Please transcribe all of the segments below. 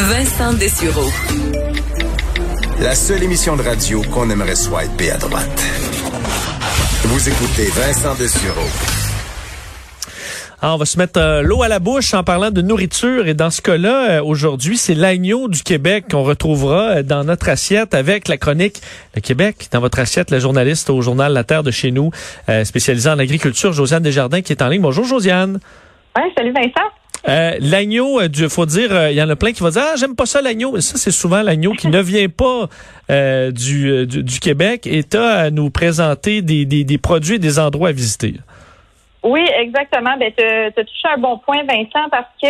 Vincent Dessureau. La seule émission de radio qu'on aimerait swiper à droite. Vous écoutez Vincent Dessureau. Ah, on va se mettre euh, l'eau à la bouche en parlant de nourriture. Et dans ce cas-là, euh, aujourd'hui, c'est l'agneau du Québec qu'on retrouvera euh, dans notre assiette avec la chronique Le Québec. Dans votre assiette, la journaliste au journal La Terre de chez nous, spécialisée en agriculture, Josiane Desjardins, qui est en ligne. Bonjour, Josiane. Oui, salut Vincent. Euh, l'agneau, il faut dire, il y en a plein qui vont dire, ah, j'aime pas ça l'agneau. Ça, c'est souvent l'agneau qui ne vient pas du, du, Québec. Et tu à nous présenter des, des, des produits et des endroits à visiter. Oui, exactement. Ben, tu as touché un bon point, Vincent, parce que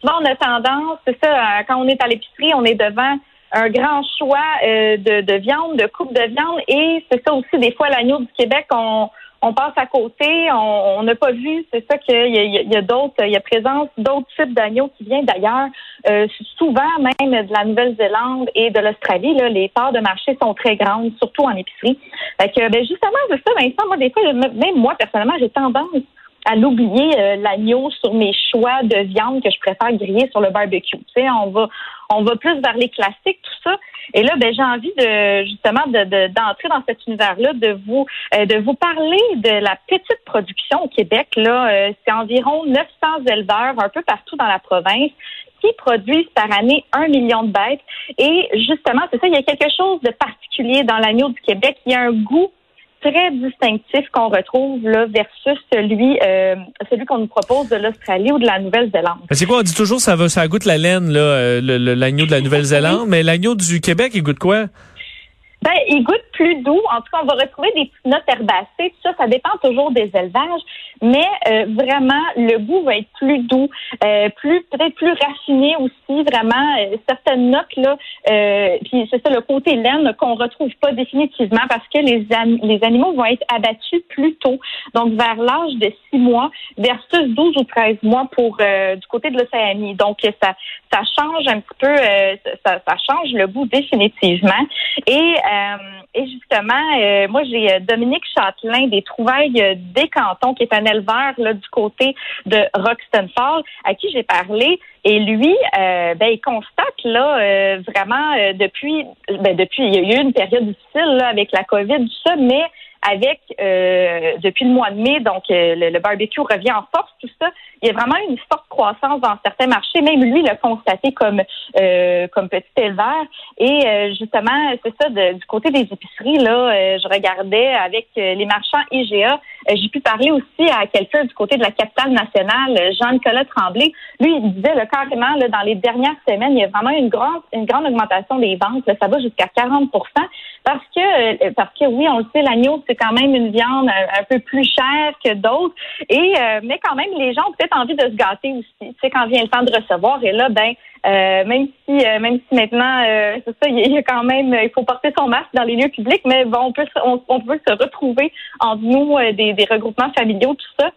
souvent, on a tendance, c'est ça, euh, quand on est à l'épicerie, on est devant un grand choix euh, de, de, viande, de coupe de viande, et c'est ça aussi, des fois, l'agneau du Québec, on, on passe à côté, on n'a pas vu, c'est ça qu'il y a, il y a d'autres, il y a présence d'autres types d'agneaux qui viennent d'ailleurs, euh, souvent même de la Nouvelle-Zélande et de l'Australie. Là, les parts de marché sont très grandes, surtout en épicerie. Fait que, ben justement, c'est ça, Vincent, moi, des fois, même moi, personnellement, j'ai tendance à l'oublier euh, l'agneau sur mes choix de viande que je préfère griller sur le barbecue. Tu sais, on va on va plus vers les classiques, tout ça. Et là, ben j'ai envie de justement de, d'entrer dans cet univers-là, de vous euh, de vous parler de la petite production au Québec. Là, euh, c'est environ 900 éleveurs un peu partout dans la province qui produisent par année un million de bêtes. Et justement, c'est ça, il y a quelque chose de particulier dans l'agneau du Québec. Il y a un goût très distinctif qu'on retrouve là versus celui euh, celui qu'on nous propose de l'Australie ou de la Nouvelle-Zélande. C'est quoi on dit toujours ça va ça goûte la laine là euh, l'agneau de la Nouvelle-Zélande mais l'agneau du Québec il goûte quoi? Ben, il goûte plus doux. En tout cas, on va retrouver des petites notes herbacées. Tout ça, ça dépend toujours des élevages. Mais euh, vraiment, le goût va être plus doux, euh, plus peut-être plus raffiné aussi. Vraiment, euh, certaines notes là. puis c'est ça le côté laine qu'on retrouve pas définitivement parce que les les animaux vont être abattus plus tôt, donc vers l'âge de 6 mois versus 12 ou 13 mois pour du côté de l'Océanie. Donc ça ça change un petit peu, ça, ça change le goût définitivement. Et euh, et justement, euh, moi, j'ai euh, Dominique Châtelain des Trouvailles des Cantons, qui est un éleveur là, du côté de Roxton Falls, à qui j'ai parlé. Et lui, ben, il constate là vraiment depuis, ben, depuis, il y a eu une période difficile là, avec la COVID, tout ça, mais avec depuis le mois de mai, donc le, barbecue revient en force, tout ça. Il y a vraiment une forte croissance dans certains marchés. Même lui l'a constaté comme comme petit éleveur. Et justement, c'est ça du côté des épiceries là. je regardais avec les marchands IGA. J'ai pu parler aussi à quelqu'un du côté de la capitale nationale, Jean-Nicolas Tremblay. Lui, il disait là, carrément là, dans les dernières semaines, il y a vraiment une grande une grande augmentation des ventes. ça va jusqu'à 40 parce que parce que oui, on le sait, l'agneau c'est quand même une viande un, peu plus chère que d'autres. Et mais quand même, les gens ont peut-être envie de se gâter aussi. Tu sais, quand vient le temps de recevoir, et là, ben, euh, même si, euh, même si maintenant, euh, c'est ça, il y, a quand même, il faut porter son masque dans les lieux publics, mais bon, on peut, on, peut se retrouver entre nous des, des regroupements familiaux, tout ça.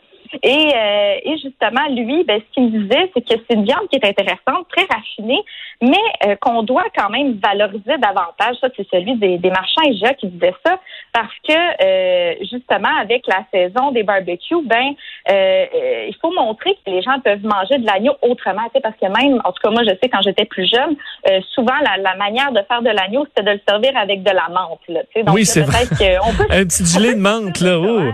Et, euh, et justement, lui, ben, ce qu'il me disait, c'est que c'est une viande qui est intéressante, très raffinée, mais euh, qu'on doit quand même valoriser davantage. Ça, c'est celui des, des marchands IGA qui disait ça, parce que euh, justement, avec la saison des barbecues, ben, il faut montrer que les gens peuvent manger de l'agneau autrement. Parce que même, en tout cas, moi, je sais, quand j'étais plus jeune, souvent, la, la, manière de faire de l'agneau, c'était de le servir avec de la menthe. Là, Donc, oui, c'est vrai. Un petit gilet de menthe, là. Oh.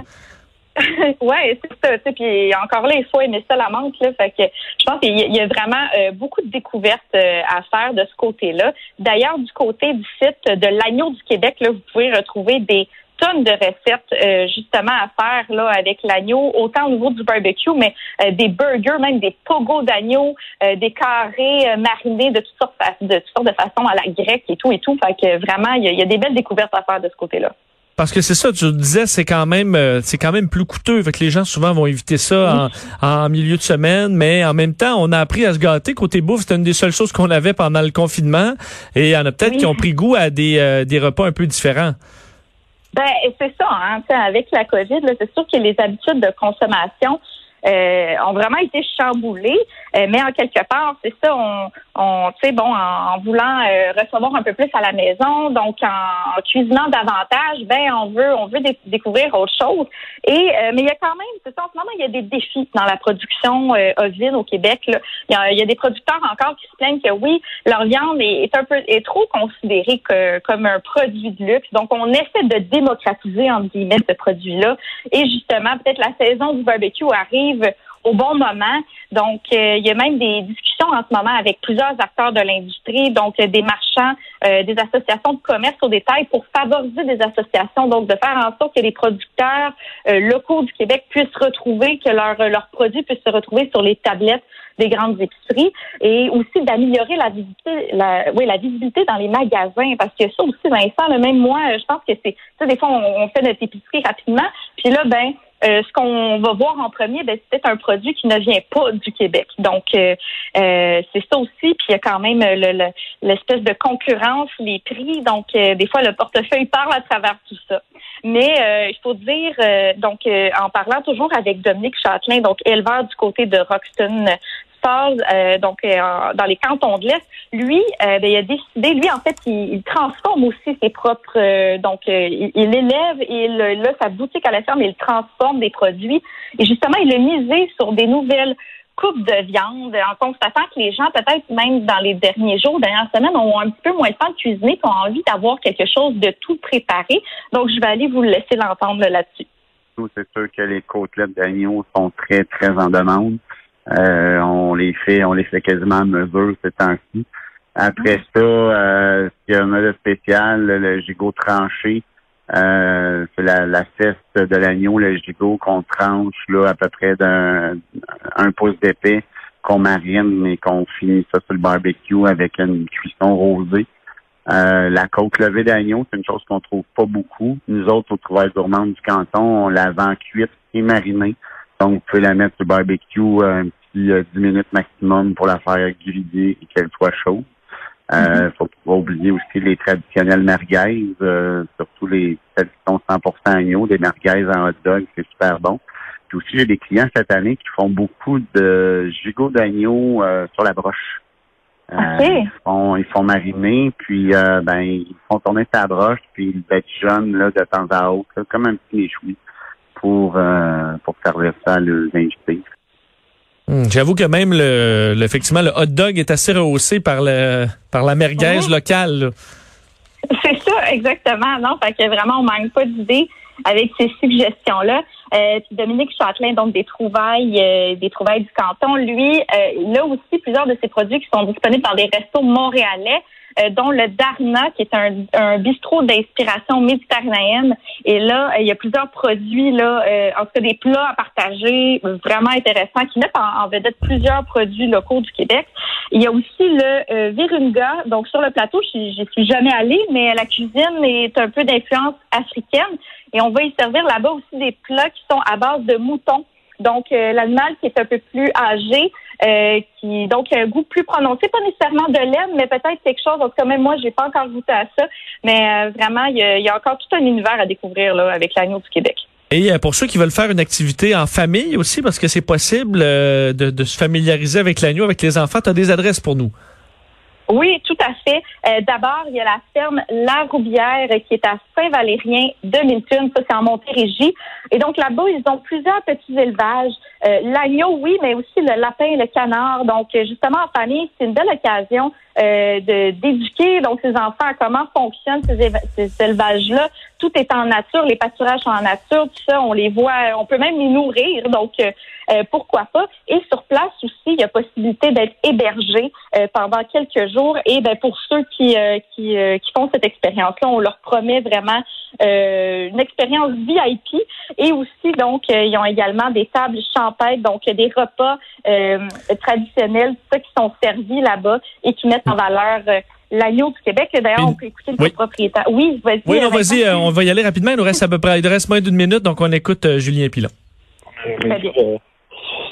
ouais, c'est ça. Puis encore là, il faut aimer ça la menthe. Là, fait que je pense qu'il y, a vraiment euh, beaucoup de découvertes euh, à faire de ce côté-là. D'ailleurs, du côté du site de l'agneau du Québec, là, vous pouvez retrouver des tonnes de recettes euh, justement à faire là avec l'agneau, autant au niveau du barbecue, mais des burgers, même des pogos d'agneau, des carrés marinés de toutes sortes de toutes sortes de façons à la grecque et tout et tout. Fait que vraiment, il y a des belles découvertes à faire de ce côté-là. Parce que c'est ça, tu disais, c'est quand même, euh, c'est quand même plus coûteux. Fait que les gens souvent vont éviter ça en, milieu de semaine, mais en même temps, on a appris à se gâter côté bouffe. C'était une des seules choses qu'on avait pendant le confinement. Et il y en a peut-être qui ont pris goût à des, euh, des repas un peu différents. Ben, c'est ça, hein, avec la COVID, c'est sûr que les habitudes de consommation euh, ont vraiment été chamboulés. Euh, mais en quelque part, c'est ça, on, on tu sais, bon, en, voulant euh, recevoir un peu plus à la maison, donc en, cuisinant davantage, ben on veut, on veut découvrir autre chose. Et mais il y a quand même, c'est ça, en ce moment, il y a des défis dans la production ovine au Québec. Il, y a, des producteurs encore qui se plaignent que oui, leur viande est, un peu est trop considérée que, comme un produit de luxe. Donc on essaie de démocratiser entre guillemets ce produit-là. Et justement, peut-être la saison du barbecue arrive au bon moment. Donc, euh, il y a même des discussions en ce moment avec plusieurs acteurs de l'industrie, donc euh, des marchands, euh, des associations de commerce au détail pour favoriser des associations, donc de faire en sorte que les producteurs locaux du Québec puissent retrouver, que leurs produits puissent se retrouver sur les tablettes des grandes épiceries et aussi d'améliorer la visibilité, la, oui, la visibilité dans les magasins parce que ça aussi, Vincent, le même moi, je pense que c'est, tu sais, des fois, on, on fait notre épicerie rapidement, puis là, ben, euh, ce qu'on va voir en premier, ben, c'est peut-être un produit qui ne vient pas du Québec. Donc, euh, euh, c'est ça aussi. Puis il y a quand même l'espèce de concurrence, les prix. Donc, des fois, le portefeuille parle à travers tout ça. Mais il faut dire, donc, en parlant toujours avec Dominique Châtelain, donc éleveur du côté de Roxton euh, donc euh, dans les cantons de l'Est, lui, euh, ben, il a décidé, lui en fait, il, transforme aussi ses propres, donc il, élève et il, a sa boutique à la ferme, il transforme des produits. Et justement, il a misé sur des nouvelles coupes de viande en constatant que les gens, peut-être même dans les derniers jours, dernières semaines, ont un petit peu moins de temps de cuisiner, ont envie d'avoir quelque chose de tout préparé. Donc, je vais aller vous laisser l'entendre là-dessus. C'est sûr que les côtelettes d'agneau sont très, très en demande. Euh, on les fait, on les fait quasiment à mesure ces temps-ci. Après ça, euh, il y a un mode spécial, le gigot tranché. Euh, c'est la, la de l'agneau, le gigot qu'on tranche là à peu près d'un un pouce d'épais, qu'on marine et qu'on finit ça sur le barbecue avec une cuisson rosée. Euh, la côte levée d'agneau, c'est une chose qu'on trouve pas beaucoup. Nous autres, au Trouvaille gourmande du canton, on la vend cuite et marinée. Donc, vous pouvez la mettre sur le barbecue un 10 minutes maximum pour la faire griller et qu'elle soit chaude. Euh, mm-hmm. faut pas oublier aussi les traditionnels merguez, euh, surtout les celles qui sont 100% agneaux, des merguez en hot dog, c'est super bon. Puis aussi, j'ai des clients cette année qui font beaucoup de gigots d'agneau euh, sur la broche. Euh, ils, font, ils font mariner, puis ben ils font tourner sa broche, puis ils badigeonnent là, de temps à autre, comme un petit méchoui pour pour servir ça à leurs invités. J'avoue que même le, effectivement le hot dog est assez rehaussé par le par la merguez locale. C'est ça, exactement. Non, fait que vraiment on manque pas d'idées avec ces suggestions-là. Euh, Dominique Châtelain, donc des trouvailles, euh, des trouvailles du canton, lui, euh, il a aussi plusieurs de ses produits qui sont disponibles dans des restos montréalais. Euh, dont le Darna, qui est un, un bistrot d'inspiration méditerranéenne. Et là, euh, il y a plusieurs produits, là, euh, en tout cas des plats à partager, vraiment intéressants, qui mettent en, vedette plusieurs produits locaux du Québec. Il y a aussi le Virunga. Donc, sur le plateau, je suis jamais allée, mais la cuisine est un peu d'influence africaine. Et on va y servir là-bas aussi des plats qui sont à base de moutons. Donc, l'animal qui est un peu plus âgé, euh, qui donc a un goût plus prononcé, pas nécessairement de laine, mais peut-être quelque chose. En tout même moi, j'ai pas encore goûté à ça, mais euh, vraiment, il y, a, encore tout un univers à découvrir là avec l'agneau du Québec. Et euh, pour ceux qui veulent faire une activité en famille aussi, parce que c'est possible de, de, se familiariser avec l'agneau avec les enfants, tu as des adresses pour nous. Oui, tout à fait. Euh, d'abord, il y a la ferme La Roubière qui est à Saint-Valérien de Milton. Ça, c'est en Montérégie. Et donc là-bas, ils ont plusieurs petits élevages. Euh, l'agneau, oui, mais aussi le lapin et le canard. Donc, justement, en famille, c'est une belle occasion euh, d'éduquer donc ces enfants à comment fonctionnent ces, ces élevages-là? Tout est en nature, les pâturages sont en nature, tout ça, on les voit, on peut même les nourrir. Donc, euh, pourquoi pas? Et sur place aussi, il y a possibilité d'être hébergé euh, pendant quelques jours. Et ben pour ceux qui euh, qui, qui font cette expérience-là, on leur promet vraiment une expérience VIP. Et aussi, donc, ils ont également des tables champêtres, donc des repas traditionnels, ça qui sont servis là-bas et qui mettent en valeur l'agneau du Québec. D'ailleurs, on peut écouter le propriétaire. Oui, vas-y. Oui, vas-y, on va y aller rapidement. Il nous reste à peu près, il nous reste moins d'une minute, donc on écoute Julien Pilon. Très bien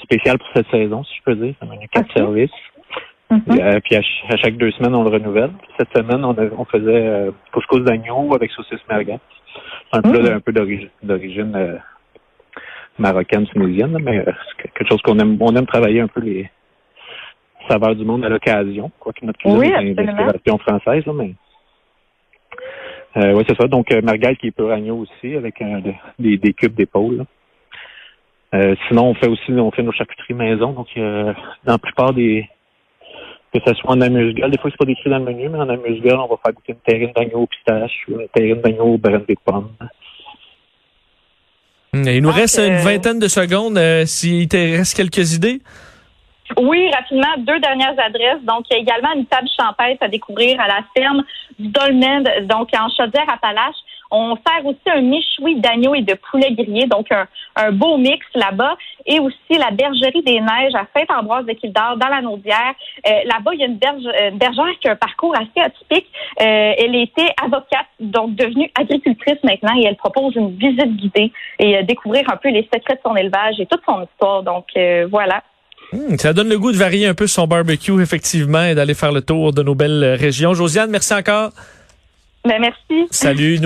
spécial pour cette saison, si je peux dire. C'est un quatre services. Euh, puis à, chaque deux semaines, on le renouvelle. Cette semaine, on, on faisait euh, couscous d'agneau avec saucisse merguez. Un plat mm. un peu d'origine euh, marocaine, tunisienne, mais c'est quelque chose qu'on aime. On aime travailler un peu les saveurs du monde à l'occasion, quoique notre cuisine Oui, est d'inspiration française, là, mais euh, oui, c'est ça. Donc, euh, merguez qui est peu agneau aussi, avec euh, de- des, des cubes d'épaule. Euh, sinon, on fait aussi, on fait nos charcuteries maison. Donc, euh, dans la plupart des, que ce soit en amuse-gueule, des fois, c'est pas décrit dans le menu, mais en amuse-gueule, on va faire goûter une terrine d'agneau au pistache ou une terrine d'agneau au brand de pommes. Hum, Il nous Donc, reste une euh, vingtaine de secondes. euh, S'il te reste quelques idées. Oui, rapidement, deux dernières adresses. Donc, il y a également une table champêtre à découvrir à la ferme du Dolmen, donc en Chaudière-Appalaches. On sert aussi un michoui d'agneau et de poulet grillé, donc un, un beau mix là-bas. Et aussi la bergerie des neiges à Saint-Ambroise de Kildare, dans la Naudière. Euh, là-bas, il y a une, berge, une bergère qui a un parcours assez atypique. Euh, elle était avocate, donc devenue agricultrice maintenant, et elle propose une visite guidée et euh, découvrir un peu les secrets de son élevage et toute son histoire. Donc, voilà. Hum, ça donne le goût de varier un peu son barbecue, effectivement, et d'aller faire le tour de nos belles régions. Josiane, merci encore. Ben, merci. Salut.